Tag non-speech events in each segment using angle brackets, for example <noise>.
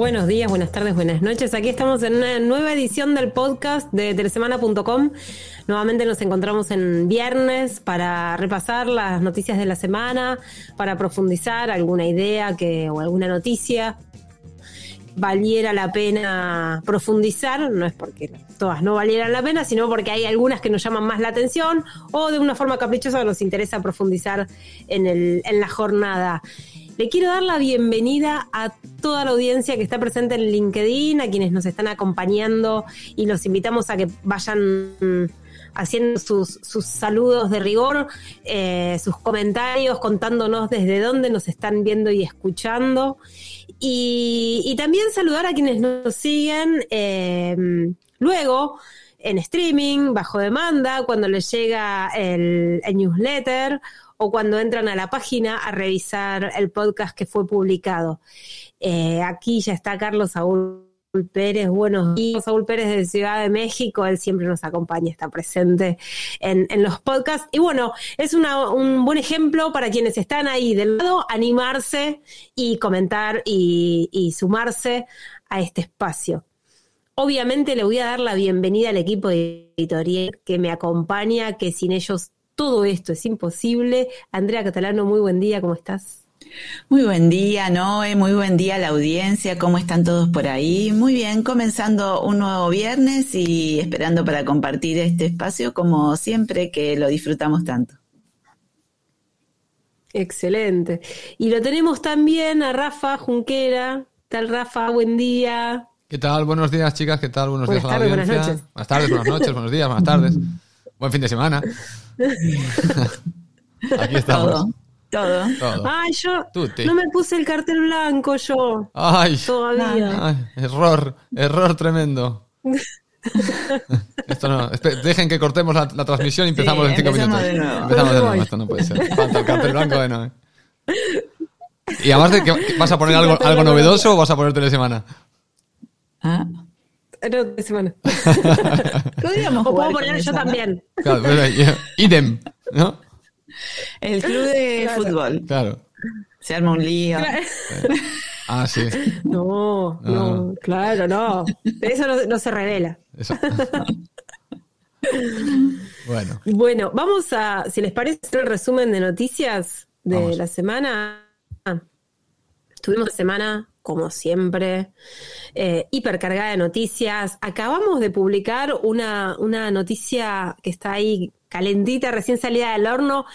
Buenos días, buenas tardes, buenas noches. Aquí estamos en una nueva edición del podcast de telesemana.com. Nuevamente nos encontramos en viernes para repasar las noticias de la semana, para profundizar alguna idea que, o alguna noticia valiera la pena profundizar, no es porque todas no valieran la pena, sino porque hay algunas que nos llaman más la atención o de una forma caprichosa nos interesa profundizar en, el, en la jornada. Le quiero dar la bienvenida a toda la audiencia que está presente en LinkedIn, a quienes nos están acompañando y los invitamos a que vayan mm, haciendo sus, saludos de rigor, eh, sus comentarios, contándonos desde dónde nos están viendo y escuchando. Y, también saludar a quienes nos siguen eh, luego en streaming, bajo demanda, cuando les llega el newsletter o cuando entran a la página a revisar el podcast que fue publicado. Eh, aquí ya está Carlos Saúl Pérez, buenos días, Saúl Pérez de Ciudad de México, él siempre nos acompaña, está presente en, los podcasts. Y bueno, es un buen ejemplo para quienes están ahí del lado, animarse y comentar y, y sumarse a este espacio. Obviamente le voy a dar la bienvenida al equipo editorial que me acompaña, que sin ellos todo esto es imposible. Andrea Catalano, muy buen día, ¿cómo estás? Muy buen día, Noé, muy buen día a la audiencia, ¿cómo están todos por ahí? Muy bien, comenzando un nuevo viernes y esperando para compartir este espacio como siempre que lo disfrutamos tanto. Excelente. Y lo tenemos también a Rafa Junquera. ¿Qué tal, Rafa? Buen día. ¿Qué tal? Buenos días, chicas. ¿Qué tal? Buenos días a la audiencia. Buenas noches. Buenas tardes, buenas noches, buenos días, buenas tardes. <laughs> Buen fin de semana. <laughs> Aquí estamos. Todo. Ay, yo no me puse el cartel blanco yo. Ay. Todavía. error, error tremendo. <laughs> Esto no. Dejen que cortemos la, transmisión y empezamos en cinco minutos. Empezamos de nuevo. Esto no puede ser. Falta el cartel blanco de no. <laughs> Y además de que vas a poner algo, algo novedoso o vas a poner telesemana. Ah. No, de semana. <laughs> Podríamos o puedo poner yo también. Claro, idem, ¿no? El club de fútbol. Claro. Se arma un lío. Ah, sí. No, no, claro, no. Eso no, se revela. Eso. bueno. Bueno, vamos a, si les parece, el resumen de noticias de la semana. Tuvimos semana como siempre, eh, hipercargada de noticias. Acabamos de publicar una, una noticia que está ahí calentita, recién salida del horno.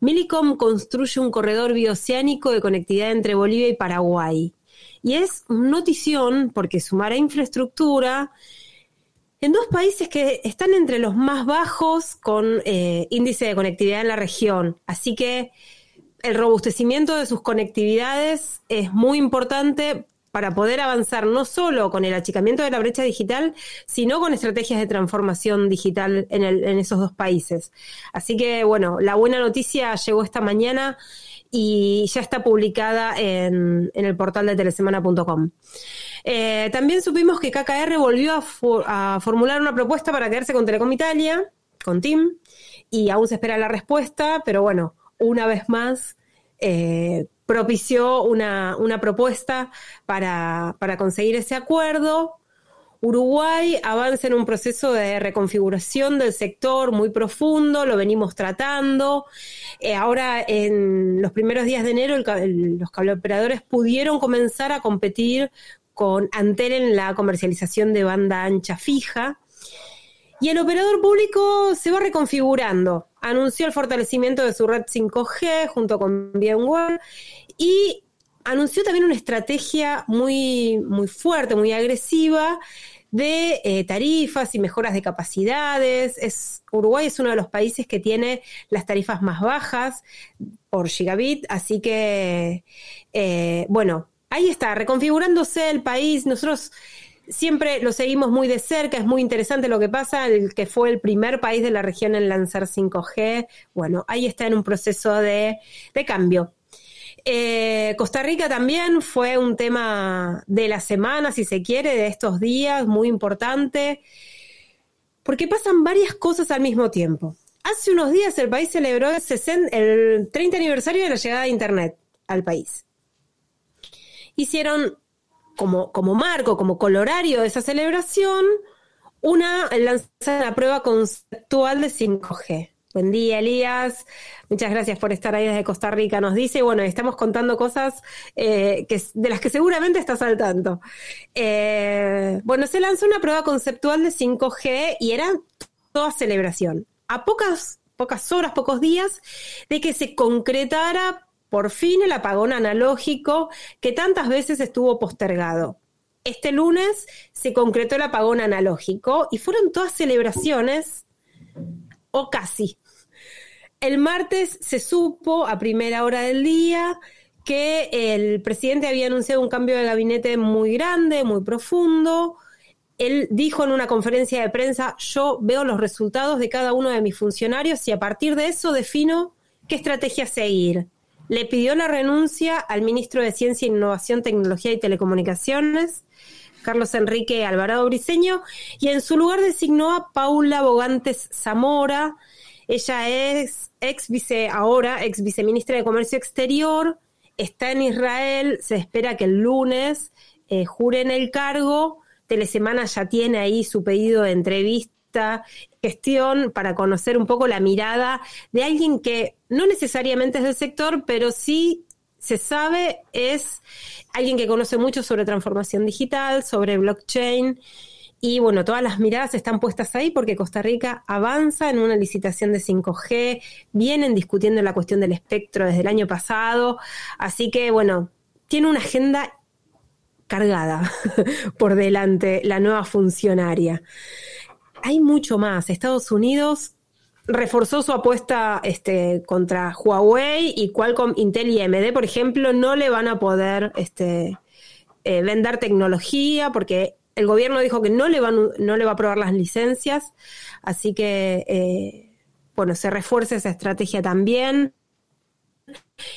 Milicom construye un corredor bioceánico de conectividad entre Bolivia y Paraguay. Y es notición porque sumará infraestructura en dos países que están entre los más bajos con eh, índice de conectividad en la región. Así que el robustecimiento de sus conectividades es muy importante para poder avanzar no solo con el achicamiento de la brecha digital, sino con estrategias de transformación digital en, esos dos países. Así que, bueno, la buena noticia llegó esta mañana y ya está publicada en, el portal de telesemana.com. Eh, también supimos que KKR volvió a, a formular una propuesta para quedarse con Telecom Italia, con TIM, y aún se espera la respuesta, pero bueno, una vez más eh, propició una, propuesta para, conseguir ese acuerdo. Uruguay avanza en un proceso de reconfiguración del sector muy profundo, lo venimos tratando. Eh, ahora, en los primeros días de enero, los cableoperadores pudieron comenzar a competir con Antel en la comercialización de banda ancha fija. Y el operador público se va reconfigurando. Anunció el fortalecimiento de su red 5G junto con VMware y anunció también una estrategia muy, muy fuerte, muy agresiva de eh, tarifas y mejoras de capacidades. Es, Uruguay es uno de los países que tiene las tarifas más bajas por gigabit, así que, eh, bueno, ahí está, reconfigurándose el país. Nosotros siempre lo seguimos muy de cerca, es muy interesante lo que pasa, el que fue el primer país de la región en lanzar 5G, bueno, ahí está en un proceso de, cambio. Eh, Costa Rica también fue un tema de la semana, si se quiere, de estos días, muy importante, porque pasan varias cosas al mismo tiempo. Hace unos días el país celebró el, el 30 aniversario de la llegada de Internet al país. Hicieron como, como marco, como colorario de esa celebración, una lanzada la prueba conceptual de 5G. Buen día, Elías. Muchas gracias por estar ahí desde Costa Rica. Nos dice, bueno, estamos contando cosas eh, que, de las que seguramente estás al tanto. Eh, bueno, se lanzó una prueba conceptual de 5G y era toda celebración. A pocas, pocas horas, pocos días de que se concretara por fin el apagón analógico que tantas veces estuvo postergado. Este lunes se concretó el apagón analógico y fueron todas celebraciones, o casi. El martes se supo a primera hora del día que el presidente había anunciado un cambio de gabinete muy grande, muy profundo. Él dijo en una conferencia de prensa, yo veo los resultados de cada uno de mis funcionarios y a partir de eso defino qué estrategia seguir le pidió la renuncia al ministro de Ciencia, Innovación, Tecnología y Telecomunicaciones, Carlos Enrique Alvarado Briceño, y en su lugar designó a Paula Bogantes Zamora. Ella es ex vice, ahora ex viceministra de Comercio Exterior, está en Israel, se espera que el lunes eh, jure en el cargo. Telesemana ya tiene ahí su pedido de entrevista gestión para conocer un poco la mirada de alguien que no necesariamente es del sector, pero sí se sabe es alguien que conoce mucho sobre transformación digital, sobre blockchain. Y bueno, todas las miradas están puestas ahí porque Costa Rica avanza en una licitación de 5G, vienen discutiendo la cuestión del espectro desde el año pasado, así que bueno, tiene una agenda cargada <laughs> por delante la nueva funcionaria hay mucho más. Estados Unidos reforzó su apuesta este, contra Huawei y Qualcomm, Intel y AMD, por ejemplo, no le van a poder este, eh, vender tecnología porque el gobierno dijo que no le, van, no le va a aprobar las licencias, así que, eh, bueno, se refuerza esa estrategia también.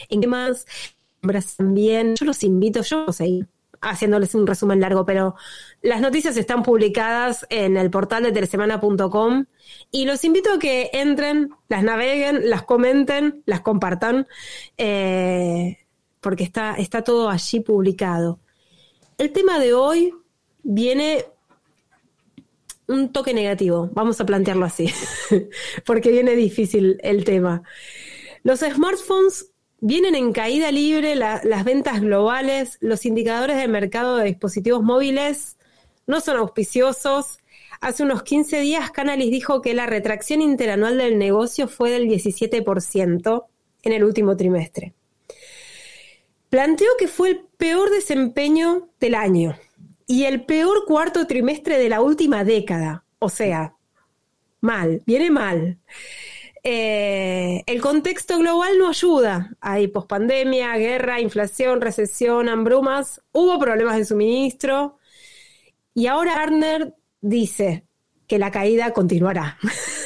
¿En qué más? También, yo los invito, yo los seguir haciéndoles un resumen largo, pero las noticias están publicadas en el portal de telesemana.com y los invito a que entren, las naveguen, las comenten, las compartan, eh, porque está, está todo allí publicado. El tema de hoy viene un toque negativo, vamos a plantearlo así, <laughs> porque viene difícil el tema. Los smartphones Vienen en caída libre las ventas globales, los indicadores de mercado de dispositivos móviles no son auspiciosos. Hace unos 15 días Canalis dijo que la retracción interanual del negocio fue del 17% en el último trimestre. Planteó que fue el peor desempeño del año y el peor cuarto trimestre de la última década. O sea, mal, viene mal. Eh, el contexto global no ayuda. Hay pospandemia, guerra, inflación, recesión, hambrumas. Hubo problemas de suministro. Y ahora Arner dice que la caída continuará.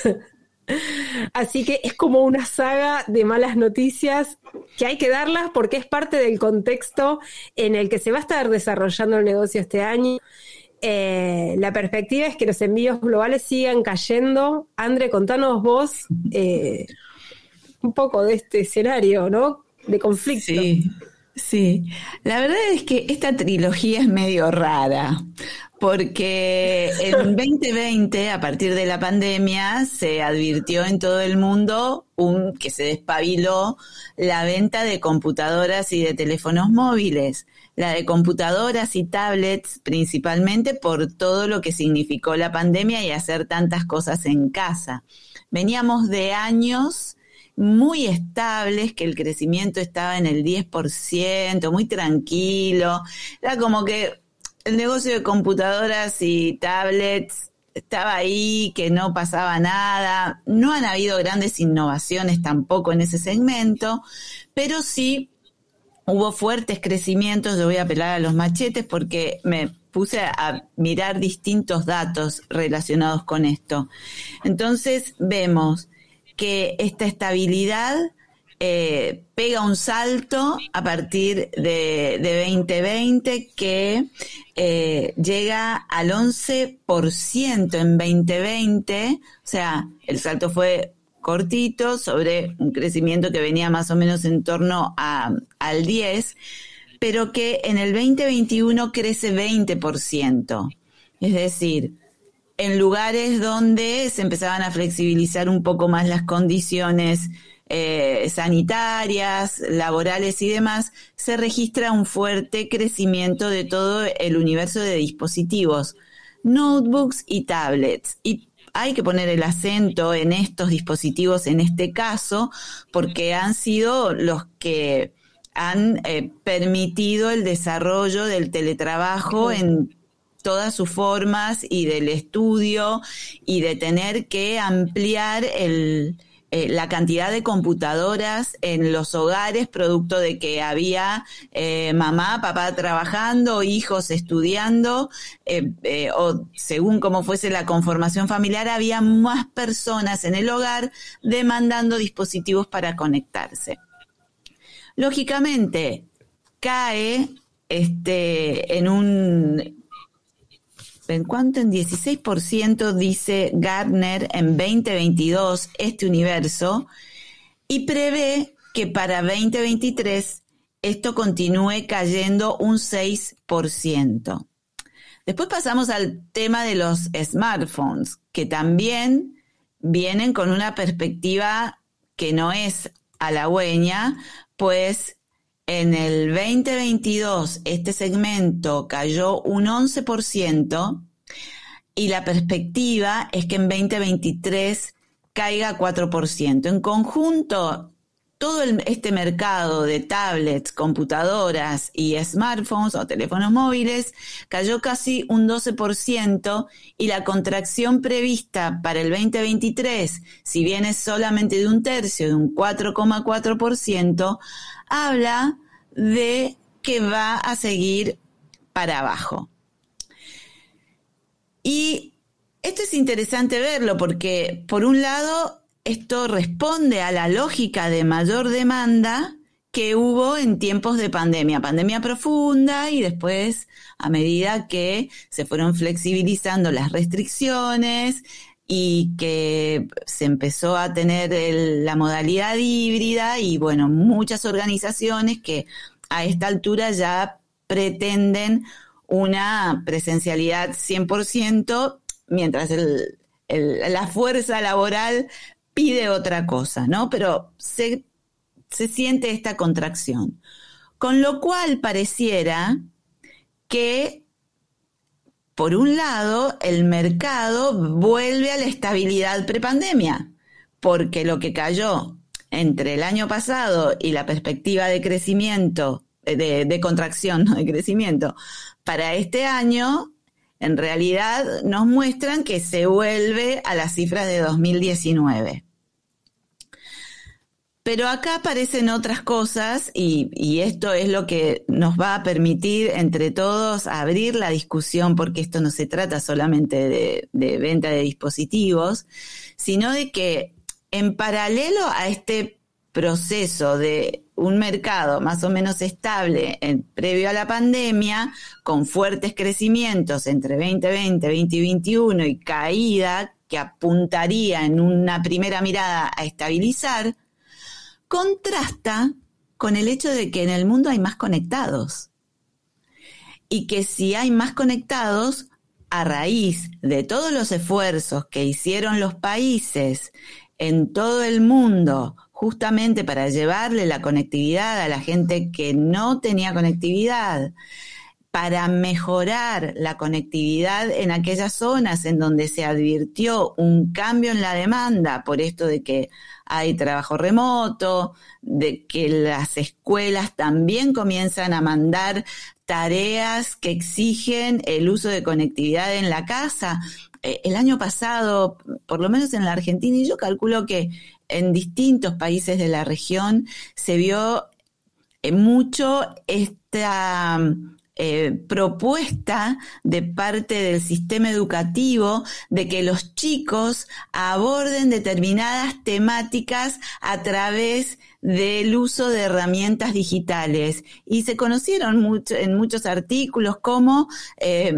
<laughs> Así que es como una saga de malas noticias que hay que darlas porque es parte del contexto en el que se va a estar desarrollando el negocio este año eh, la perspectiva es que los envíos globales sigan cayendo. Andre, contanos vos eh, un poco de este escenario, ¿no? De conflicto. Sí, sí. La verdad es que esta trilogía es medio rara, porque en <laughs> 2020, a partir de la pandemia, se advirtió en todo el mundo un, que se despabiló la venta de computadoras y de teléfonos móviles la de computadoras y tablets principalmente por todo lo que significó la pandemia y hacer tantas cosas en casa. Veníamos de años muy estables, que el crecimiento estaba en el 10%, muy tranquilo. Era como que el negocio de computadoras y tablets estaba ahí, que no pasaba nada. No han habido grandes innovaciones tampoco en ese segmento, pero sí hubo fuertes crecimientos, yo voy a apelar a los machetes porque me puse a mirar distintos datos relacionados con esto. Entonces vemos que esta estabilidad eh, pega un salto a partir de, 2020 que eh, llega al 11% en 2020, o sea, el salto fue cortito sobre un crecimiento que venía más o menos en torno a, al 10, pero que en el 2021 crece 20%. Es decir, en lugares donde se empezaban a flexibilizar un poco más las condiciones eh, sanitarias, laborales y demás, se registra un fuerte crecimiento de todo el universo de dispositivos, notebooks y tablets. Y hay que poner el acento en estos dispositivos en este caso, porque han sido los que han eh, permitido el desarrollo del teletrabajo en todas sus formas y del estudio y de tener que ampliar el, eh, la cantidad de computadoras en los hogares, producto de que había eh, mamá, papá trabajando, hijos estudiando, eh, o según como fuese la conformación familiar, había más personas en el hogar demandando dispositivos para conectarse. Lógicamente, cae este, en un en cuanto en 16% dice Gardner en 2022 este universo y prevé que para 2023 esto continúe cayendo un 6%. Después pasamos al tema de los smartphones, que también vienen con una perspectiva que no es halagüeña, pues en el 2022 este segmento cayó un 11% y la perspectiva es que en 2023 caiga 4%. En conjunto, todo este mercado de tablets, computadoras y smartphones o teléfonos móviles cayó casi un 12% y la contracción prevista para el 2023, si bien es solamente de un tercio, de un 4,4%, habla de que va a seguir para abajo. Y esto es interesante verlo porque, por un lado, esto responde a la lógica de mayor demanda que hubo en tiempos de pandemia, pandemia profunda y después a medida que se fueron flexibilizando las restricciones y que se empezó a tener la modalidad híbrida y bueno, muchas organizaciones que a esta altura ya pretenden una presencialidad 100%, mientras la fuerza laboral pide otra cosa, ¿no? Pero se, se siente esta contracción. Con lo cual pareciera que, por un lado, el mercado vuelve a la estabilidad prepandemia, porque lo que cayó entre el año pasado y la perspectiva de crecimiento, de, de contracción, <laughs> no de crecimiento, para este año, en realidad nos muestran que se vuelve a las cifras de 2019. Pero acá aparecen otras cosas y, esto es lo que nos va a permitir entre todos abrir la discusión, porque esto no se trata solamente de, venta de dispositivos, sino de que en paralelo a este proceso de un mercado más o menos estable previo a la pandemia, con fuertes crecimientos entre 2020, 2021 y caída que apuntaría en una primera mirada a estabilizar, contrasta con el hecho de que en el mundo hay más conectados. Y que si hay más conectados, a raíz de todos los esfuerzos que hicieron los países en todo el mundo justamente para llevarle la conectividad a la gente que no tenía conectividad, para mejorar la conectividad en aquellas zonas en donde se advirtió un cambio en la demanda por esto de que hay trabajo remoto, de que las escuelas también comienzan a mandar tareas que exigen el uso de conectividad en la casa. Eh, el año pasado, por lo menos en la Argentina, y yo calculo que en distintos países de la región se vio eh, mucho esta eh, propuesta de parte del sistema educativo de que los chicos aborden determinadas temáticas a través del uso de herramientas digitales y se conocieron mucho, en muchos artículos cómo eh,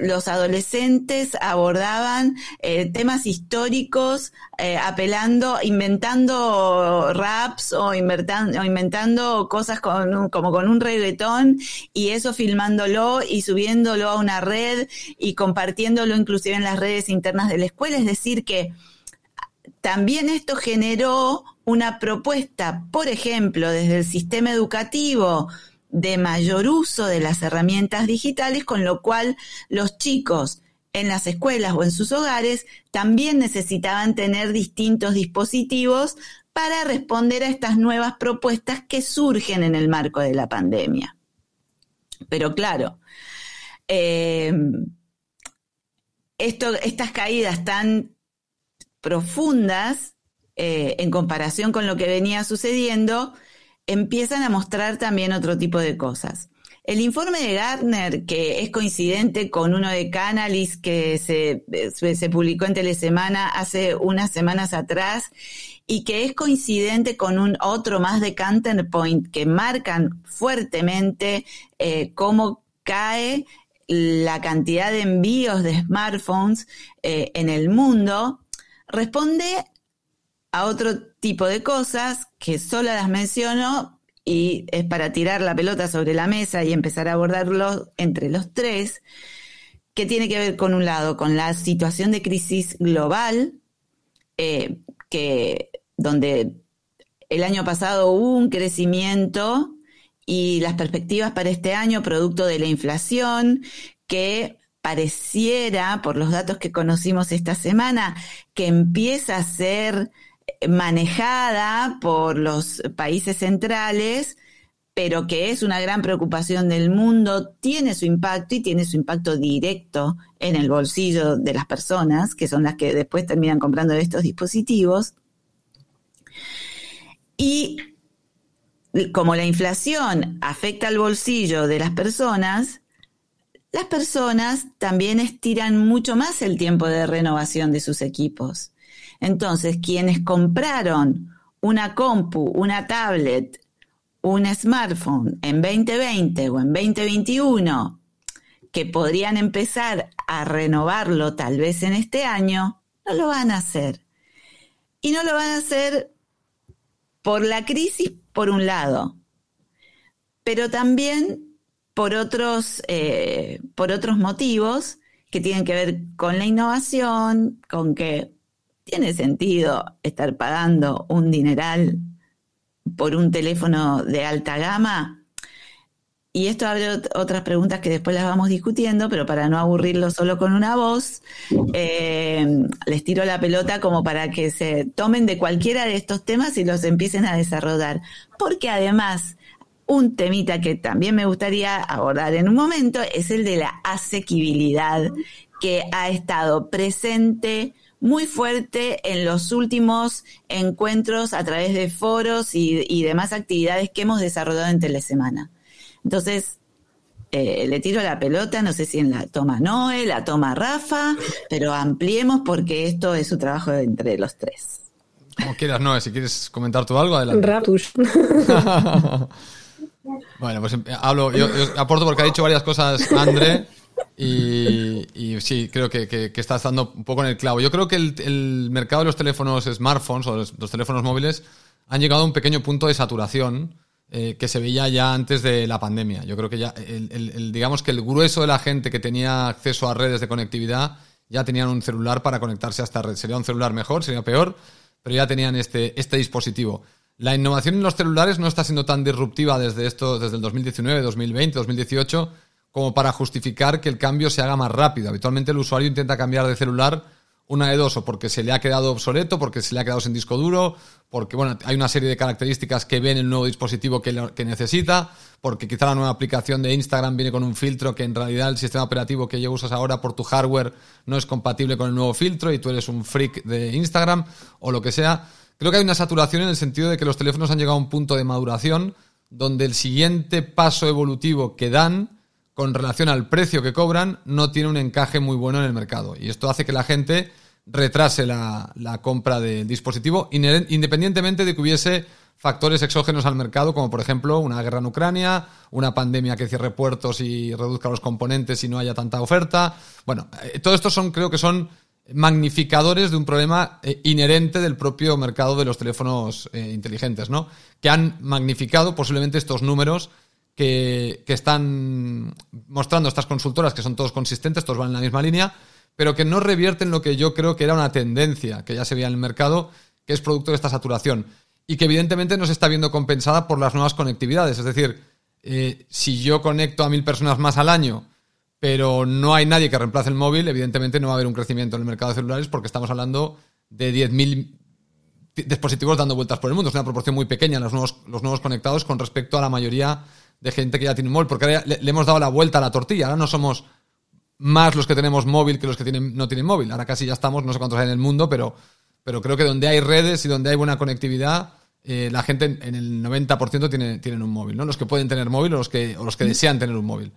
los adolescentes abordaban eh, temas históricos eh, apelando, inventando raps o, inventando, o inventando cosas con, como con un reggaetón y eso filmándolo y subiéndolo a una red y compartiéndolo inclusive en las redes internas de la escuela. Es decir, que también esto generó una propuesta, por ejemplo, desde el sistema educativo de mayor uso de las herramientas digitales, con lo cual los chicos en las escuelas o en sus hogares también necesitaban tener distintos dispositivos para responder a estas nuevas propuestas que surgen en el marco de la pandemia. Pero claro, eh, estas caídas tan profundas eh, en comparación con lo que venía sucediendo, empiezan a mostrar también otro tipo de cosas. El informe de Gardner, que es coincidente con uno de Canalis que se, se, publicó en Telesemana hace unas semanas atrás, y que es coincidente con un otro más de Counterpoint que marcan fuertemente eh, cómo cae la cantidad de envíos de smartphones eh, en el mundo, responde a otro tipo de cosas que solo las menciono y es para tirar la pelota sobre la mesa y empezar a abordarlo entre los tres, que tiene que ver con un lado con la situación de crisis global, eh, que donde el año pasado hubo un crecimiento y las perspectivas para este año, producto de la inflación, que pareciera, por los datos que conocimos esta semana, que empieza a ser manejada por los países centrales, pero que es una gran preocupación del mundo, tiene su impacto y tiene su impacto directo en el bolsillo de las personas, que son las que después terminan comprando estos dispositivos. Y como la inflación afecta al bolsillo de las personas, las personas también estiran mucho más el tiempo de renovación de sus equipos. Entonces, quienes compraron una compu, una tablet, un smartphone en 2020 o en 2021, que podrían empezar a renovarlo tal vez en este año, no lo van a hacer. Y no lo van a hacer por la crisis, por un lado, pero también por otros, eh, por otros motivos que tienen que ver con la innovación, con que ¿Tiene sentido estar pagando un dineral por un teléfono de alta gama? Y esto abre otras preguntas que después las vamos discutiendo, pero para no aburrirlo solo con una voz, eh, les tiro la pelota como para que se tomen de cualquiera de estos temas y los empiecen a desarrollar. Porque además, un temita que también me gustaría abordar en un momento es el de la asequibilidad que ha estado presente muy fuerte en los últimos encuentros a través de foros y, demás actividades que hemos desarrollado en Telesemana. Entonces, eh, le tiro la pelota, no sé si en la toma Noé, la toma Rafa, pero ampliemos porque esto es su trabajo entre los tres. Como quieras, Noé, si quieres comentar tú algo, adelante. <laughs> bueno, pues hablo, yo, yo, aporto porque ha dicho varias cosas André y, sí, creo que, que, estás dando un poco en el clavo. Yo creo que el, mercado de los teléfonos smartphones o los, teléfonos móviles han llegado a un pequeño punto de saturación eh, que se veía ya antes de la pandemia. Yo creo que ya, el, digamos que el grueso de la gente que tenía acceso a redes de conectividad ya tenían un celular para conectarse a esta red. Sería un celular mejor, sería peor, pero ya tenían este, este dispositivo. La innovación en los celulares no está siendo tan disruptiva desde esto, desde el 2019, 2020, 2018 como para justificar que el cambio se haga más rápido. Habitualmente el usuario intenta cambiar de celular una de dos, o porque se le ha quedado obsoleto, porque se le ha quedado sin disco duro, porque bueno, hay una serie de características que ven el nuevo dispositivo que, que necesita, porque quizá la nueva aplicación de Instagram viene con un filtro que en realidad el sistema operativo que ya usas ahora por tu hardware no es compatible con el nuevo filtro y tú eres un freak de Instagram o lo que sea. Creo que hay una saturación en el sentido de que los teléfonos han llegado a un punto de maduración donde el siguiente paso evolutivo que dan con relación al precio que cobran, no tiene un encaje muy bueno en el mercado. Y esto hace que la gente retrase la, compra del dispositivo, independientemente de que hubiese factores exógenos al mercado, como por ejemplo una guerra en Ucrania, una pandemia que cierre puertos y reduzca los componentes y no haya tanta oferta. Bueno, eh, todo esto son, creo que son magnificadores de un problema eh, inherente del propio mercado de los teléfonos eh, inteligentes, ¿no? Que han magnificado posiblemente estos números que, están mostrando estas consultoras, que son todos consistentes, todos van en la misma línea, pero que no revierten lo que yo creo que era una tendencia que ya se veía en el mercado, que es producto de esta saturación. Y que evidentemente no se está viendo compensada por las nuevas conectividades. Es decir, eh, si yo conecto a mil personas más al año, pero no hay nadie que reemplace el móvil, evidentemente no va a haber un crecimiento en el mercado de celulares porque estamos hablando de 10.000 dispositivos dando vueltas por el mundo. Es una proporción muy pequeña los nuevos, los nuevos conectados con respecto a la mayoría de gente que ya tiene un móvil, porque le, le, hemos dado la vuelta a la tortilla. Ahora no somos más los que tenemos móvil que los que tienen, no tienen móvil. Ahora casi ya estamos, no sé cuántos hay en el mundo, pero, pero creo que donde hay redes y donde hay buena conectividad, eh, la gente en el 90% tiene, tienen un móvil, ¿no? Los que pueden tener móvil o los que, o los que desean tener un móvil.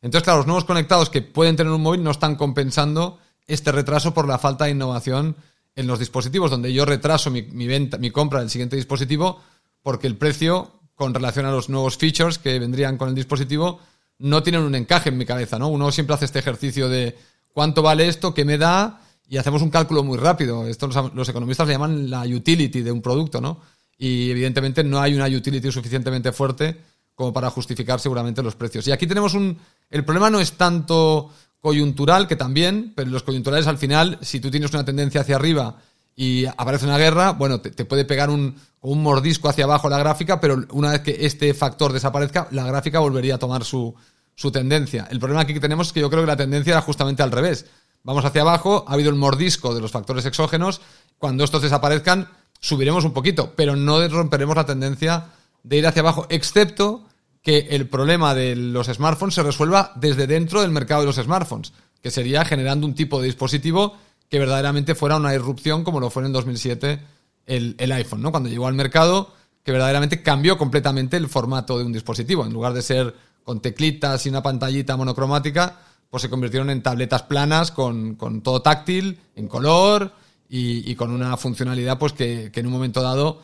Entonces, claro, los nuevos conectados que pueden tener un móvil no están compensando este retraso por la falta de innovación en los dispositivos, donde yo retraso mi, mi venta, mi compra del siguiente dispositivo, porque el precio, con relación a los nuevos features que vendrían con el dispositivo, no tienen un encaje en mi cabeza, ¿no? Uno siempre hace este ejercicio de cuánto vale esto, qué me da, y hacemos un cálculo muy rápido. Esto los, economistas le llaman la utility de un producto, ¿no? Y evidentemente no hay una utility suficientemente fuerte como para justificar seguramente los precios. Y aquí tenemos un... El problema no es tanto coyuntural, que también, pero los coyunturales al final, si tú tienes una tendencia hacia arriba y aparece una guerra, bueno, te, puede pegar un, un, mordisco hacia abajo la gráfica, pero una vez que este factor desaparezca, la gráfica volvería a tomar su, su tendencia. El problema aquí que tenemos es que yo creo que la tendencia era justamente al revés. Vamos hacia abajo, ha habido el mordisco de los factores exógenos, cuando estos desaparezcan, subiremos un poquito, pero no romperemos la tendencia de ir hacia abajo, excepto que el problema de los smartphones se resuelva desde dentro del mercado de los smartphones, que sería generando un tipo de dispositivo que verdaderamente fuera una irrupción como lo fue en 2007 el, el iPhone, ¿no? Cuando llegó al mercado, que verdaderamente cambió completamente el formato de un dispositivo. En lugar de ser con teclitas y una pantallita monocromática, pues se convirtieron en tabletas planas con, todo táctil, en color y, con una funcionalidad pues que, en un momento dado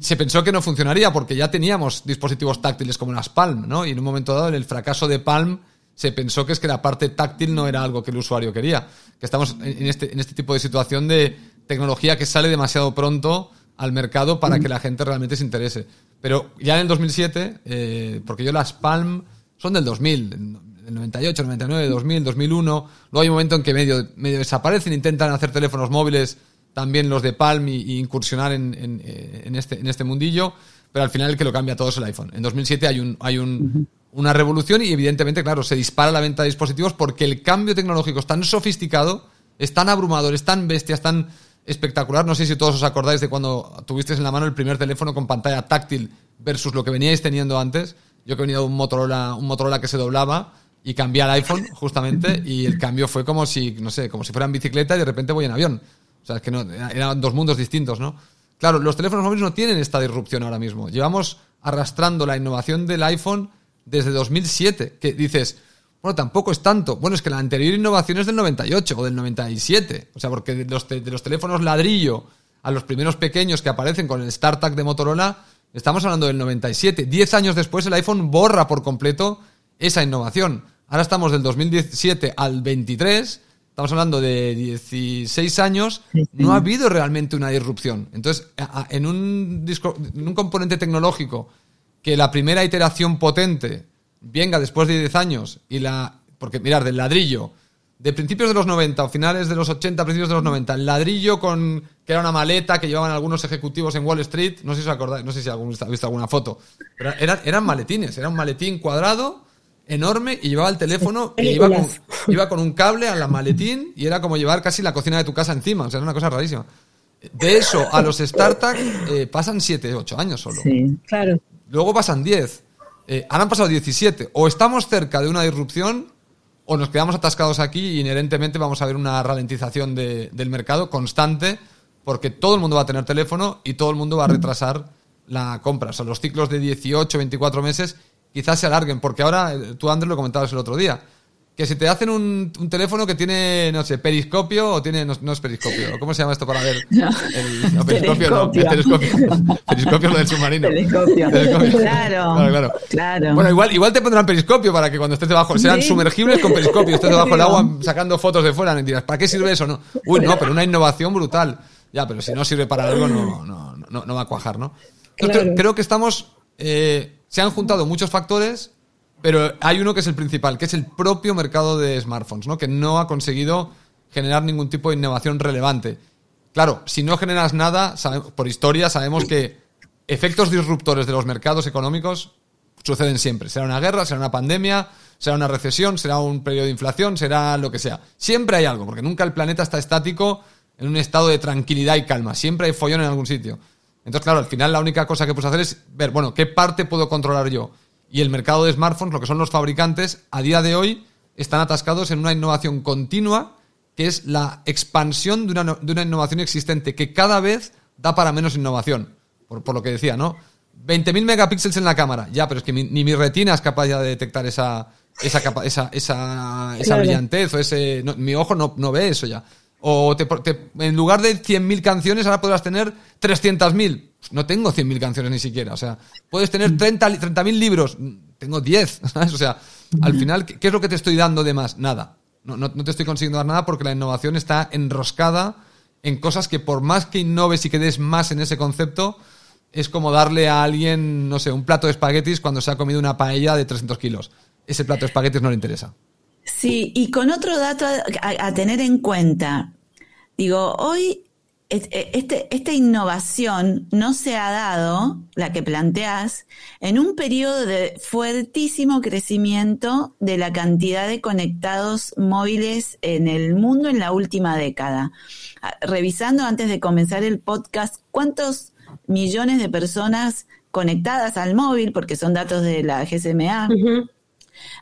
se pensó que no funcionaría porque ya teníamos dispositivos táctiles como las Palm, ¿no? Y en un momento dado, en el fracaso de Palm, se pensó que es que la parte táctil no era algo que el usuario quería. Que estamos en este, en este tipo de situación de tecnología que sale demasiado pronto al mercado para que la gente realmente se interese. Pero ya en el 2007, eh, porque yo las Palm son del 2000, del 98, 99, 2000, 2001. Luego hay un momento en que medio, medio desaparecen, intentan hacer teléfonos móviles también los de Palm y, incursionar en, en, eh, en, este, en este mundillo, pero al final el que lo cambia todo es el iPhone. En 2007 hay, un, hay un, una revolución y evidentemente, claro, se dispara la venta de dispositivos porque el cambio tecnológico es tan sofisticado, es tan abrumador, es tan bestia, es tan espectacular. No sé si todos os acordáis de cuando tuvisteis en la mano el primer teléfono con pantalla táctil versus lo que veníais teniendo antes. Yo que venido de un Motorola, un Motorola que se doblaba y cambié al iPhone <laughs> justamente y el cambio fue como si, no sé, como si fuera en bicicleta y de repente voy en avión. O sea, es que no, eran dos mundos distintos, ¿no? Claro, los teléfonos móviles no tienen esta disrupción ahora mismo. Llevamos arrastrando la innovación del iPhone desde 2007, que dices, bueno, tampoco es tanto. Bueno, es que la anterior innovación es del 98 o del 97. O sea, porque de los, de los teléfonos ladrillo a los primeros pequeños que aparecen con el StarTAC de Motorola, estamos hablando del 97. Diez años después el iPhone borra por completo esa innovación. Ahora estamos del 2017 al 23, estamos hablando de 16 años, no ha habido realmente una disrupción. Entonces, en un, en un componente tecnológico que la primera iteración potente venga después de 10 años y la... Porque mirar, del ladrillo, de principios de los 90 o finales de los 80, principios de los 90, el ladrillo con que era una maleta que llevaban algunos ejecutivos en Wall Street, no sé si os acordáis, no sé si habéis visto alguna foto, pero eran, eran maletines, era un maletín cuadrado enorme y llevaba el teléfono y iba con, <laughs> iba con un cable a la maletín y era como llevar casi la cocina de tu casa encima, o sea, era una cosa rarísima. De eso a los startups eh, pasan 7, 8 años solo. Sí, claro. Luego pasan 10. Eh, ahora han pasado 17. O estamos cerca de una disrupción o nos quedamos atascados aquí y inherentemente vamos a ver una ralentización del mercado constante porque todo el mundo va a tener teléfono y todo el mundo va a retrasar la compra. Son los ciclos de 18, 24 meses quizás se alarguen, porque ahora, eh, tú Andrés lo comentabas el otro día, que si te hacen un, teléfono que tiene, no sé, periscopio o tiene, no, es periscopio, ¿cómo se llama esto para ver? El, periscopio no, periscopio. periscopio lo del submarino. Periscopio. Claro, claro, Bueno, igual, igual te pondrán periscopio para que cuando estés debajo, sean sumergibles con periscopio, estés debajo del agua sacando fotos de fuera, y dirás, ¿para qué sirve eso? No. Uy, no, pero una innovación brutal. Ya, pero si no sirve para algo, no, no, no, no va a cuajar, ¿no? Creo, que estamos, eh, se han juntado muchos factores pero hay uno que es el principal, que es el propio mercado de smartphones, ¿no? Que no ha conseguido generar ningún tipo de innovación relevante. Claro, si no generas nada, por historia sabemos que efectos disruptores de los mercados económicos suceden siempre. Será una guerra, será una pandemia, será una recesión, será un periodo de inflación, será lo que sea. Siempre hay algo, porque nunca el planeta está estático en un estado de tranquilidad y calma. Siempre hay follón en algún sitio. Entonces, claro, al final la única cosa que puedes hacer es ver, bueno, ¿qué parte puedo controlar yo? Y el mercado de smartphones, lo que son los fabricantes, a día de hoy están atascados en una innovación continua, que es la expansión de una, de una innovación existente, que cada vez da para menos innovación. Por, lo que decía, ¿no? 20.000 megapíxeles en la cámara. Ya, pero es que ni mi retina es capaz ya de detectar esa, esa, esa, esa, esa brillantez o ese... mi ojo no, no ve eso ya. O te, en lugar de 100.000 canciones, ahora podrás tener 300.000. No tengo 100.000 canciones ni siquiera. O sea, puedes tener 30.000 30 libros. Tengo 10. <laughs> ¿sabes? O sea, al final, ¿qué es lo que te estoy dando de más? Nada. No, no, te estoy consiguiendo dar nada porque la innovación está enroscada en cosas que por más que innoves y que des más en ese concepto, es como darle a alguien, no sé, un plato de espaguetis cuando se ha comido una paella de 300 kilos. Ese plato de espaguetis no le interesa. Sí, y con otro dato a, tener en cuenta, digo, hoy e, este, esta innovación no se ha dado, la que planteas, en un periodo de fuertísimo crecimiento de la cantidad de conectados móviles en el mundo en la última década. Ah, revisando antes de comenzar el podcast, ¿cuántos millones de personas conectadas al móvil, porque son datos de la GSMA,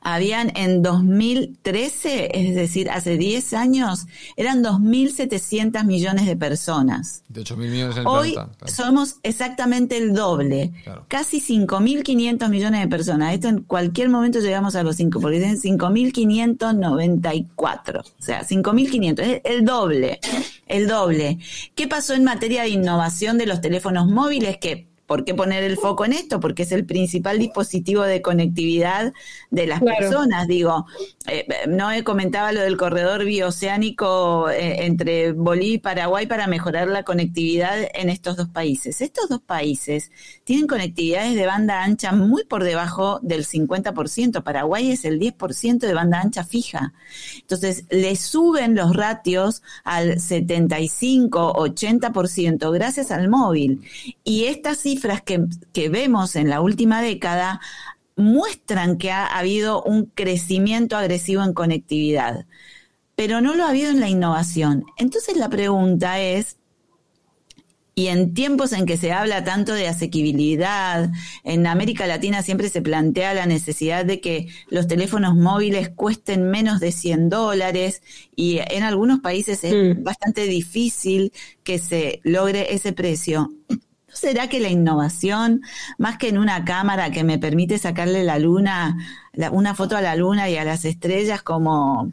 habían en 2013, es decir, hace 10 años, eran 2.700 millones de personas. De 8.000 millones en Hoy somos exactamente el doble, casi 5.500 millones de personas. Esto en cualquier momento llegamos a los 5, porque dicen 5.594, o sea, 5.500, es el doble, el doble. ¿Qué pasó en materia de innovación de los teléfonos móviles? Que ¿Por qué poner el foco en esto? Porque es el principal dispositivo de conectividad de las personas. Digo, eh, no he comentaba lo del corredor bioceánico eh, entre Bolivia y Paraguay para mejorar la conectividad en estos dos países. Estos dos países tienen conectividades de banda ancha muy por debajo del 50%. Paraguay es el 10% de banda ancha fija. Entonces, le suben los ratios al 75, 80% gracias al móvil. Y estas cifras que, que vemos en la última década muestran que ha habido un crecimiento agresivo en conectividad, pero no lo ha habido en la innovación. Entonces la pregunta es, y en tiempos en que se habla tanto de asequibilidad, en América Latina siempre se plantea la necesidad de que los teléfonos móviles cuesten menos de 100 dólares y en algunos países es mm. bastante difícil que se logre ese precio será que la innovación, más que en una cámara que me permite sacarle la luna, una foto a la luna y a las estrellas como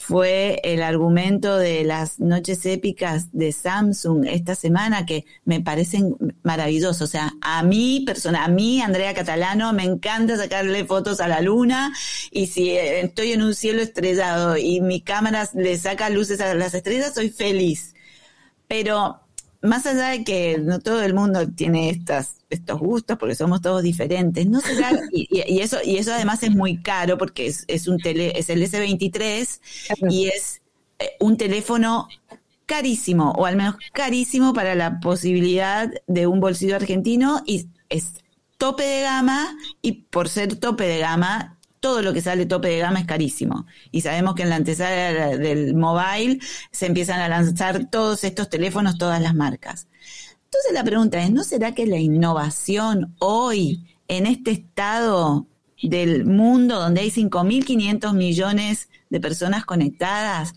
fue el argumento de las noches épicas de Samsung esta semana que me parecen maravillosos. O sea, a mí, persona, a mí, Andrea Catalano, me encanta sacarle fotos a la luna y si estoy en un cielo estrellado y mi cámara le saca luces a las estrellas, soy feliz. Pero más allá de que no todo el mundo tiene estas, estos gustos, porque somos todos diferentes, no será, y, y, eso, y eso además es muy caro porque es, es un tele, es el S23 y es eh, un teléfono carísimo, o al menos carísimo para la posibilidad de un bolsillo argentino, y es tope de gama, y por ser tope de gama, todo lo que sale tope de gama es carísimo. Y sabemos que en la antesala del mobile se empiezan a lanzar todos estos teléfonos, todas las marcas. Entonces la pregunta es, ¿no será que la innovación hoy, en este estado del mundo donde hay 5.500 millones de personas conectadas,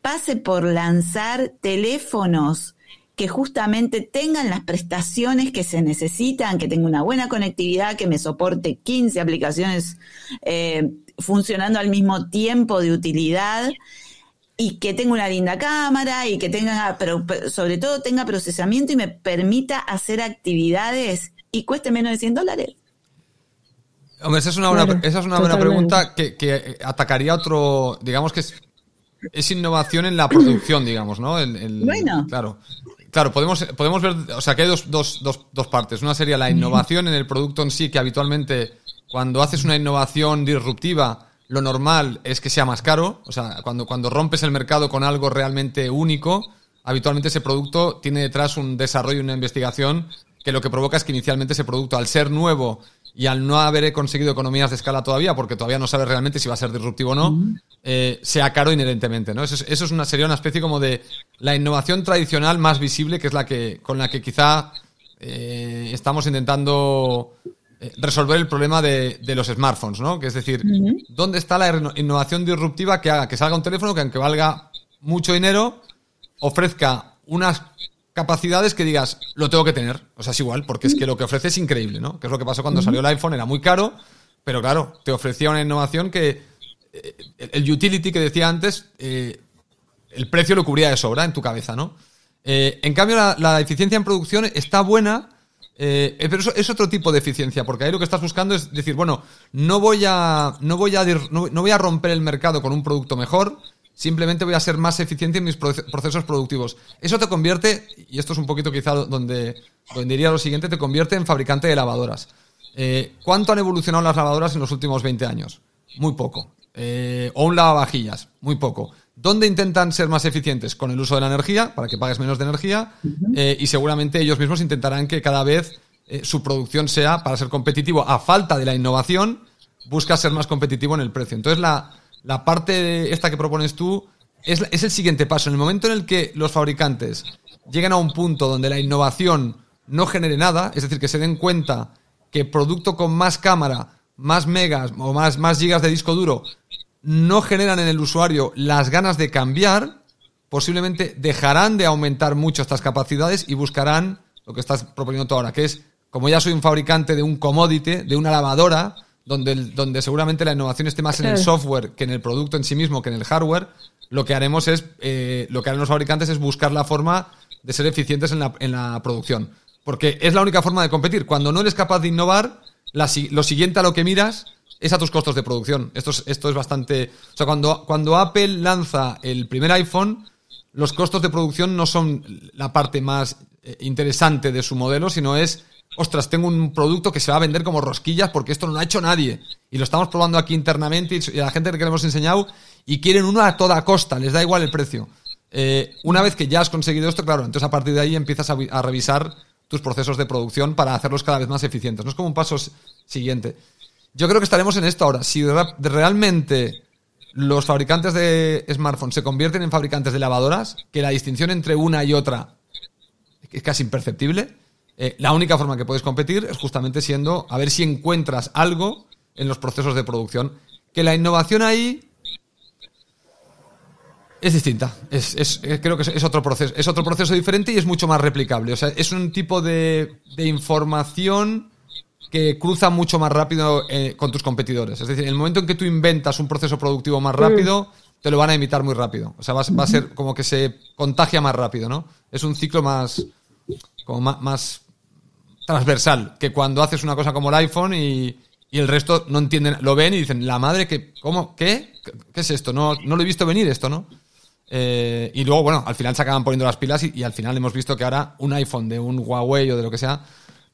pase por lanzar teléfonos que justamente tengan las prestaciones que se necesitan, que tenga una buena conectividad, que me soporte 15 aplicaciones eh, funcionando al mismo tiempo de utilidad y que tenga una linda cámara y que tenga, pero, sobre todo tenga procesamiento y me permita hacer actividades y cueste menos de 100 dólares. Hombre, esa es una buena, esa es una buena pregunta que, que, atacaría otro, digamos que es, es, innovación en la producción, digamos, ¿no? bueno. Claro. Claro, podemos, podemos ver, o sea, que hay dos, dos, dos, dos partes. Una sería la innovación en el producto en sí, que habitualmente cuando haces una innovación disruptiva, lo normal es que sea más caro. O sea, cuando, cuando rompes el mercado con algo realmente único, habitualmente ese producto tiene detrás un desarrollo y una investigación que lo que provoca es que inicialmente ese producto, al ser nuevo y al no haber conseguido economías de escala todavía, porque todavía no sabes realmente si va a ser disruptivo o no, eh, sea caro inherentemente, ¿no? Eso es, una, sería una especie como de la innovación tradicional más visible, que es la que, con la que quizá eh, estamos intentando eh, resolver el problema de, los smartphones, ¿no? Que es decir, ¿dónde está la innovación disruptiva que haga que salga un teléfono que aunque valga mucho dinero, ofrezca unas capacidades que digas, lo tengo que tener. O sea, es igual, porque es que lo que ofrece es increíble, ¿no? Que es lo que pasó cuando salió el iPhone, era muy caro, pero claro, te ofrecía una innovación que eh, el utility que decía antes, eh, el precio lo cubría de sobra en tu cabeza, ¿no? en cambio, la, la, eficiencia en producción está buena, eh, pero eso es otro tipo de eficiencia, porque ahí lo que estás buscando es decir, bueno, no voy a, no voy a, no, voy a romper el mercado con un producto mejor, simplemente voy a ser más eficiente en mis procesos productivos. Eso te convierte, y esto es un poquito quizá donde, donde diría lo siguiente, te convierte en fabricante de lavadoras. Eh, ¿Cuánto han evolucionado las lavadoras en los últimos 20 años? Muy poco. Eh, o un lavavajillas, muy poco. ¿Dónde intentan ser más eficientes? Con el uso de la energía, para que pagues menos de energía, eh, y seguramente ellos mismos intentarán que cada vez eh, su producción sea, para ser competitivo, a falta de la innovación, busca ser más competitivo en el precio. Entonces, la, la parte esta que propones tú es, es el siguiente paso. En el momento en el que los fabricantes lleguen a un punto donde la innovación no genere nada, es decir, que se den cuenta que producto con más cámara, más megas o más, más gigas de disco duro no generan en el usuario las ganas de cambiar, posiblemente dejarán de aumentar mucho estas capacidades y buscarán lo que estás proponiendo tú ahora, que es, como ya soy un fabricante de un commodity, de una lavadora, donde, donde seguramente la innovación esté más en el software que en el producto en sí mismo, que en el hardware, lo que haremos es, eh, lo que harán los fabricantes es buscar la forma de ser eficientes en la, en la producción. Porque es la única forma de competir. Cuando no eres capaz de innovar, lo siguiente a lo que miras es a tus costos de producción. Esto es, esto es bastante. O sea, cuando, cuando Apple lanza el primer iPhone, los costos de producción no son la parte más eh, interesante de su modelo, sino es, ostras, tengo un producto que se va a vender como rosquillas porque esto no lo ha hecho nadie. Y lo estamos probando aquí internamente y a la gente que le hemos enseñado y quieren uno a toda costa, les da igual el precio. Eh, una vez que ya has conseguido esto, claro, entonces a partir de ahí empiezas a, a revisar tus procesos de producción para hacerlos cada vez más eficientes. No es como un paso siguiente. Yo creo que estaremos en esto ahora. Si realmente los fabricantes de smartphones se convierten en fabricantes de lavadoras, que la distinción entre una y otra es casi imperceptible, eh, la única forma que puedes competir es justamente siendo a ver si encuentras algo en los procesos de producción. Que la innovación ahí es distinta. Es, creo que es, otro proceso. Es otro proceso diferente y es mucho más replicable. O sea, es un tipo de, de información que cruza mucho más rápido eh, con tus competidores. Es decir, en el momento en que tú inventas un proceso productivo más rápido, te lo van a imitar muy rápido. O sea, va, a ser como que se contagia más rápido, ¿no? Es un ciclo más, como más, transversal que cuando haces una cosa como el iPhone y, el resto no entienden, lo ven y dicen, la madre que, ¿cómo? ¿Qué? ¿Qué es esto? No, no lo he visto venir esto, ¿no? Eh, y luego, bueno, al final se acaban poniendo las pilas y, y, al final hemos visto que ahora un iPhone de un Huawei o de lo que sea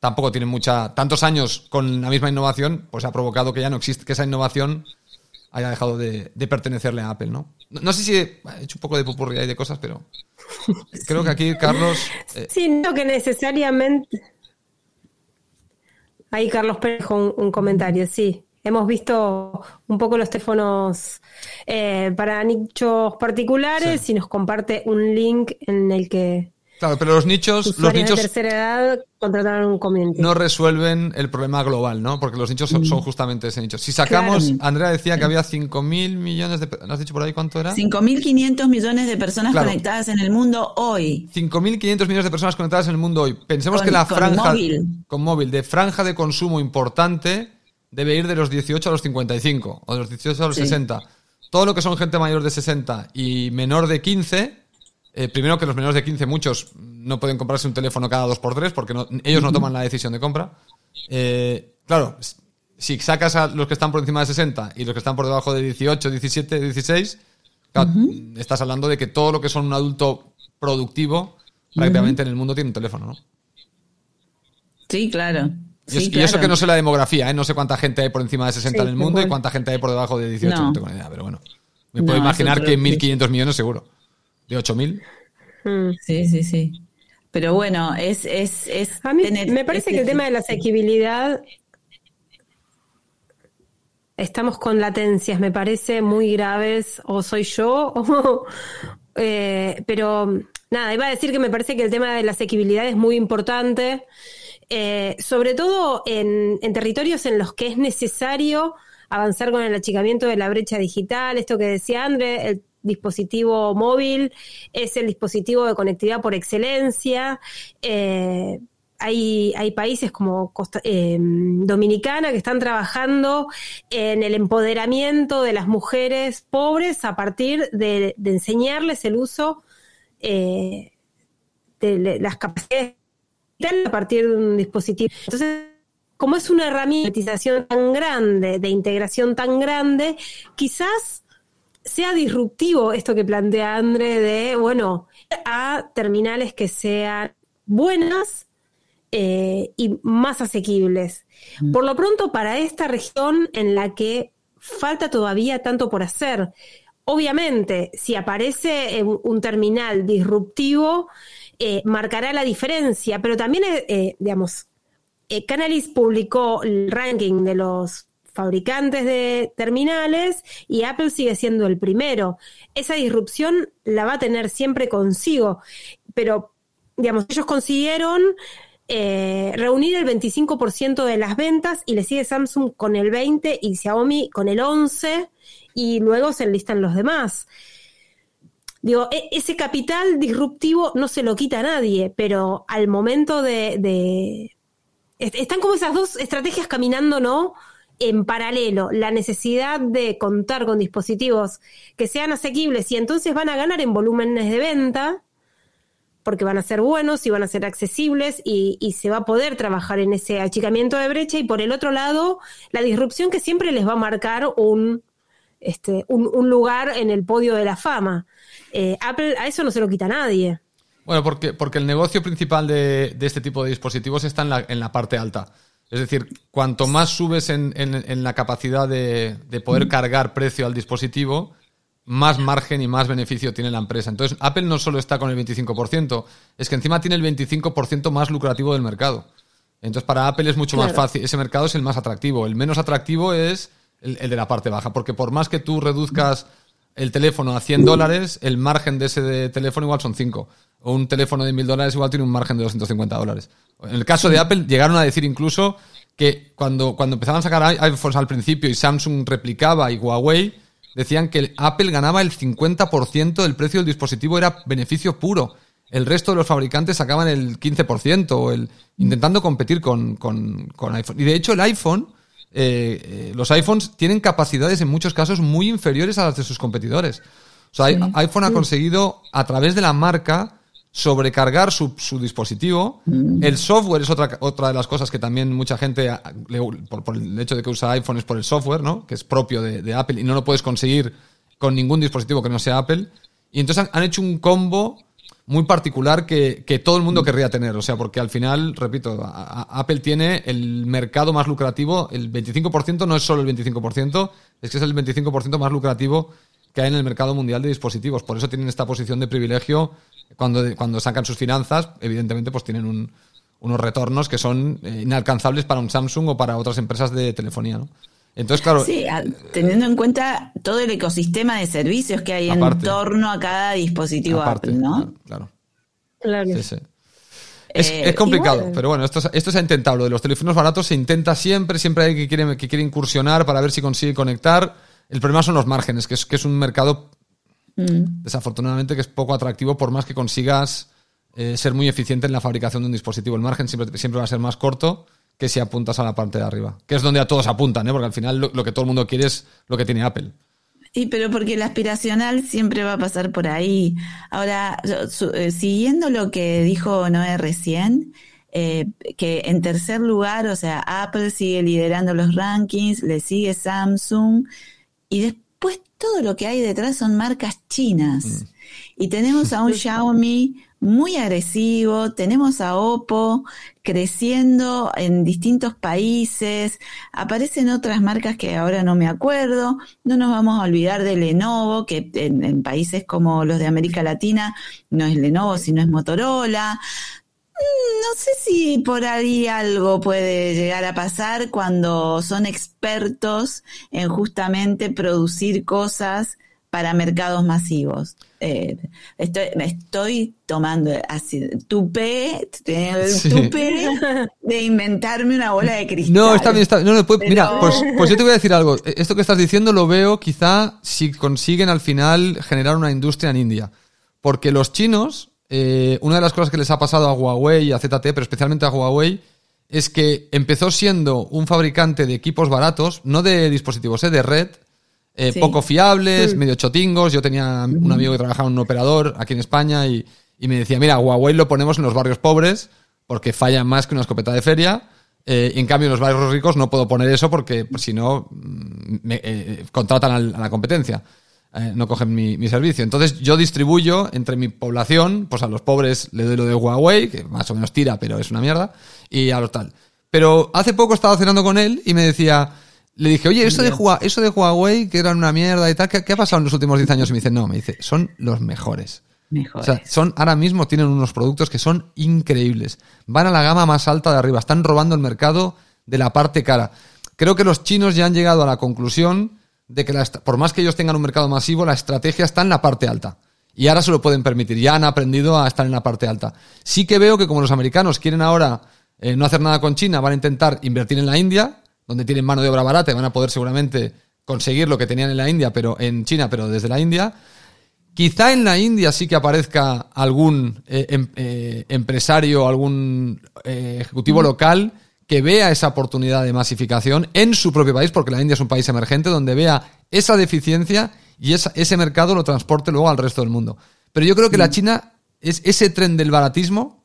tampoco tienen mucha. Tantos años con la misma innovación, pues ha provocado que ya no existe, que esa innovación haya dejado de, pertenecerle a Apple, ¿no? ¿no? sé si he hecho un poco de pupurria y de cosas, pero <laughs> creo que aquí, Carlos. Eh, sí, no que necesariamente. Ahí Carlos Pérez un, un comentario, sí. Hemos visto un poco los teléfonos eh, para nichos particulares y nos comparte un link en el que Claro, pero los nichos, los nichos de tercera edad contrataron un community. no resuelven el problema global, ¿no? Porque los nichos son, mm. justamente ese nicho. Si sacamos, Andrea decía que había 5.000 millones de... ¿No has dicho por ahí cuánto era? 5.500 millones de personas conectadas en el mundo hoy. 5.500 millones de personas conectadas en el mundo hoy. Pensemos que la franja... Con móvil. Con móvil, de franja de consumo importante debe ir de los 18 a los 55 o de los 18 a los 60. Todo lo que son gente mayor de 60 y menor de 15 eh, primero que los menores de 15, muchos no pueden comprarse un teléfono cada dos por tres porque ellos no toman la decisión de compra. Eh, claro, si sacas a los que están por encima de 60 y los que están por debajo de 18, 17, 16, estás hablando de que todo lo que son un adulto productivo prácticamente en el mundo tiene un teléfono, ¿no? Sí, claro. Y, eso que no sé la demografía, ¿eh? no sé cuánta gente hay por encima de 60 en el mundo y cuánta gente hay por debajo de 18, no, tengo ni idea, pero bueno. Me puedo imaginar que 1.500 millones seguro de 8.000. Mm. Sí, sí, sí. Pero bueno, es... es, es A mí me parece que el tema de la asequibilidad... Estamos con latencias, me parece muy graves, o soy yo, o, <laughs> eh, pero nada, iba a decir que me parece que el tema de la asequibilidad es muy importante, eh, sobre todo en, en, territorios en los que es necesario avanzar con el achicamiento de la brecha digital, esto que decía André, el dispositivo móvil es el dispositivo de conectividad por excelencia. Eh, hay, hay, países como eh, Dominicana que están trabajando en el empoderamiento de las mujeres pobres a partir de, enseñarles el uso eh, de las capacidades a partir de un dispositivo. Entonces, como es una herramienta tan grande, de integración tan grande, quizás sea disruptivo esto que plantea André de, bueno, a terminales que sean buenas eh, y más asequibles. Mm. Por lo pronto, para esta región en la que falta todavía tanto por hacer, obviamente, si aparece un terminal disruptivo, eh, marcará la diferencia, pero también, eh, digamos, Canalis publicó el ranking de los fabricantes de terminales y Apple sigue siendo el primero. Esa disrupción la va a tener siempre consigo, pero digamos, ellos consiguieron eh, reunir el 25% de las ventas y le sigue Samsung con el 20% y Xiaomi con el 11% y luego se enlistan los demás. Digo, e, ese capital disruptivo no se lo quita a nadie, pero al momento de, de... Están como esas dos estrategias caminando, ¿no? En paralelo la necesidad de contar con dispositivos que sean asequibles y entonces van a ganar en volúmenes de venta, porque van a ser buenos y van a ser accesibles y, se va a poder trabajar en ese achicamiento de brecha y por el otro lado la disrupción que siempre les va a marcar un, este, un, lugar en el podio de la fama. Eh, Apple a eso no se lo quita nadie. Bueno, porque, porque el negocio principal de, de este tipo de dispositivos está en la, en la parte alta. Es decir, cuanto más subes en, la capacidad de, poder mm. cargar precio al dispositivo, más margen y más beneficio tiene la empresa. Entonces, Apple no solo está con el 25%, es que encima tiene el 25% más lucrativo del mercado. Entonces, para Apple es mucho más fácil. Ese mercado es el más atractivo. El menos atractivo es el, de la parte baja, porque por más que tú reduzcas el teléfono a 100 dólares, el margen de ese teléfono igual son 5. O un teléfono de 1000 dólares igual tiene un margen de 250 dólares. En el caso de Apple, llegaron a decir incluso que cuando, cuando empezaban a sacar iPhones al principio y Samsung replicaba y Huawei, decían que Apple ganaba el 50% del precio del dispositivo, era beneficio puro. El resto de los fabricantes sacaban el 15%, o el, intentando competir con, con, iPhone. Y de hecho el iPhone, eh, eh, los iPhones tienen capacidades en muchos casos muy inferiores a las de sus competidores. O sea, iPhone ha conseguido, a través de la marca, sobrecargar su, su dispositivo. Mm. El software es otra, otra de las cosas que también mucha gente, por, el hecho de que usa iPhone, es por el software, ¿no? Que es propio de, Apple y no lo puedes conseguir con ningún dispositivo que no sea Apple. Y entonces han, hecho un combo muy particular que, que, todo el mundo querría tener. O sea, porque al final, repito, Apple tiene el mercado más lucrativo. El 25% no es solo el 25%, es que es el 25% más lucrativo que hay en el mercado mundial de dispositivos. Por eso tienen esta posición de privilegio cuando, cuando sacan sus finanzas, evidentemente, pues tienen unos retornos que son eh, inalcanzables para un Samsung o para otras empresas de telefonía, ¿no? Entonces, claro. Sí, teniendo en cuenta todo el ecosistema de servicios que hay en torno a cada dispositivo Apple, ¿no? Claro. Claro. Sí, sí. Es, es, complicado, pero bueno, esto, esto se ha intentado. Lo de los teléfonos baratos se intenta siempre, siempre hay que quiere, que quiere incursionar para ver si consigue conectar. El problema son los márgenes, que es, que es un mercado, mm. desafortunadamente, que es poco atractivo por más que consigas eh, ser muy eficiente en la fabricación de un dispositivo. El margen siempre, siempre va a ser más corto que si apuntas a la parte de arriba, que es donde a todos apuntan, ¿eh? porque al final lo, que todo el mundo quiere es lo que tiene Apple. Sí, pero porque el aspiracional siempre va a pasar por ahí. Ahora, eh, siguiendo lo que dijo Noé recién, eh, que en tercer lugar, o sea, Apple sigue liderando los rankings, le sigue Samsung, y después todo lo que hay detrás son marcas chinas. Mm. Y tenemos a un <laughs> Xiaomi muy agresivo, tenemos a Oppo creciendo en distintos países, aparecen otras marcas que ahora no me acuerdo, no nos vamos a olvidar de Lenovo, que en, países como los de América Latina no es Lenovo, sino es Motorola. Mm, no sé si por ahí algo puede llegar a pasar cuando son expertos en justamente producir cosas para mercados masivos. Eh, estoy, me estoy tomando así, tupe, tupe de inventarme una bola de cristal. No, está bien, está no, Mira, pues, pues, yo te voy a decir algo. Esto que estás diciendo lo veo quizá si consiguen al final generar una industria en India. Porque los chinos, eh, una de las cosas que les ha pasado a Huawei y a ZT, pero especialmente a Huawei, es que empezó siendo un fabricante de equipos baratos, no de dispositivos, eh, de red, eh, poco fiables, mm. medio chotingos. Yo tenía un amigo que trabajaba en un operador aquí en España y, me decía, mira, Huawei lo ponemos en los barrios pobres porque falla más que una escopeta de feria. Eh, y en cambio, en los barrios ricos no puedo poner eso porque pues, si no, mm, me, contratan a la competencia. No cogen mi, servicio. Entonces yo distribuyo entre mi población, pues a los pobres le doy lo de Huawei, que más o menos tira, pero es una mierda, y a los tal. Pero hace poco estaba cenando con él y me decía, le dije, oye, eso de, Huawei, eso de Huawei, que eran una mierda y tal, ¿qué, ha pasado en los últimos 10 años? Y me dice, no, me dice, son los mejores. Mejores. O sea, son, ahora mismo tienen unos productos que son increíbles. Van a la gama más alta de arriba. Están robando el mercado de la parte cara. Creo que los chinos ya han llegado a la conclusión de que por más que ellos tengan un mercado masivo, la estrategia está en la parte alta. Y ahora se lo pueden permitir. Ya han aprendido a estar en la parte alta. Sí que veo que como los americanos quieren ahora eh, no hacer nada con China, van a intentar invertir en la India donde tienen mano de obra barata y van a poder seguramente conseguir lo que tenían en la India, pero en China, pero desde la India. Quizá en la India sí que aparezca algún eh, em, eh, empresario, algún ejecutivo local que vea esa oportunidad de masificación en su propio país, porque la India es un país emergente, donde vea esa deficiencia y ese mercado lo transporte luego al resto del mundo. Pero yo creo que la. China, es ese tren del baratismo,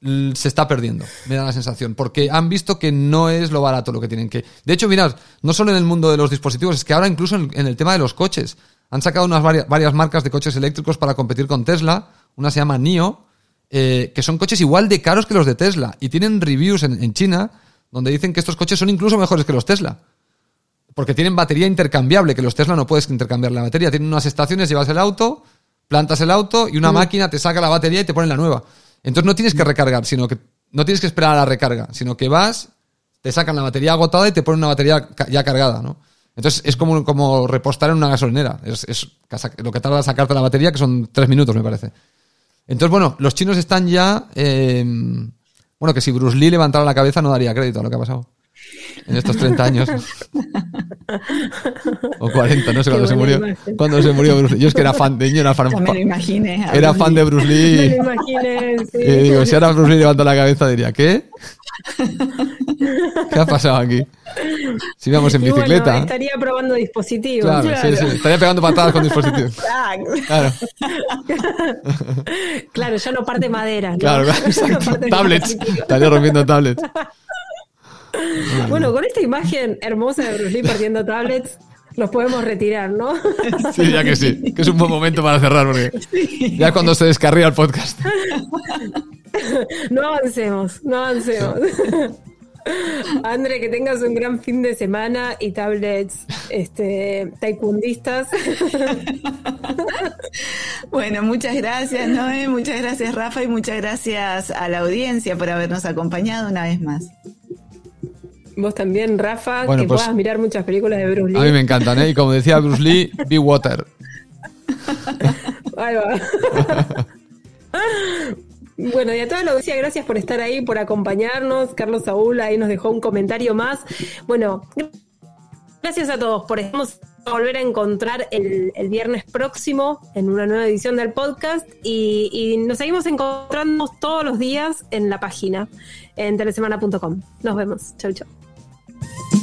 se está perdiendo, me da la sensación, porque han visto que no es lo barato lo que tienen que... De hecho, mirad, no solo en el mundo de los dispositivos, es que ahora incluso en, el tema de los coches. Han sacado unas varias, marcas de coches eléctricos para competir con Tesla, una se llama NIO, eh, que son coches igual de caros que los de Tesla, y tienen reviews en, China donde dicen que estos coches son incluso mejores que los Tesla. Porque tienen batería intercambiable, que los Tesla no puedes intercambiar la batería. Tienen unas estaciones, llevas el auto, plantas el auto y una mm. máquina te saca la batería y te pone la nueva. Entonces no tienes que recargar, sino que no tienes que esperar a la recarga, sino que vas, te sacan la batería agotada y te ponen una batería ya cargada, ¿no? Entonces es como, como repostar en una gasolinera. Es, lo que tarda sacarte la batería, que son tres minutos, me parece. Entonces, bueno, los chinos están ya. Eh, bueno, que si Bruce Lee levantara la cabeza no daría crédito a lo que ha pasado en estos 30 años. o 40, no sé cuándo se murió. Cuando se murió Bruce Lee. Yo es que era fan de era fan, me lo imaginé, era fan de Bruce Lee. <laughs> Me lo imaginé, sí. Y digo, si ahora Bruce Lee levanta la cabeza diría, ¿qué? ¿Qué ha pasado aquí? Si íbamos en bicicleta. estaría probando dispositivos. Claro, Sí, sí. Estaría pegando patadas con dispositivos. Claro. Claro, ya no parte madera. Claro, claro, <laughs> exacto. tablets. Estaría rompiendo tablets. Bueno, con esta imagen hermosa de Bruce Lee partiendo tablets, los podemos retirar, ¿no? Sí, ya que sí, que es un buen momento para cerrar, porque ya cuando se descarría el podcast. No avancemos, no avancemos. André, que tengas un gran fin de semana y tablets este, taekwondistas. Bueno, muchas gracias, Noé, muchas gracias, Rafa, y muchas gracias a la audiencia por habernos acompañado una vez más. Vos también, Rafa, que pues, puedas mirar muchas películas de Bruce Lee. A mí me encantan, ¿eh? Y como decía Bruce Lee, be water. Ahí va. <laughs> Bueno, y a toda la audiencia, gracias por estar ahí, por acompañarnos. Carlos Saúl ahí nos dejó un comentario más. Bueno, gracias a todos por estarnos volver a encontrar el, viernes próximo en una nueva edición del podcast y, y, nos seguimos encontrando todos los días en la página en telesemana.com. Nos vemos. Chau, chau. Thank you.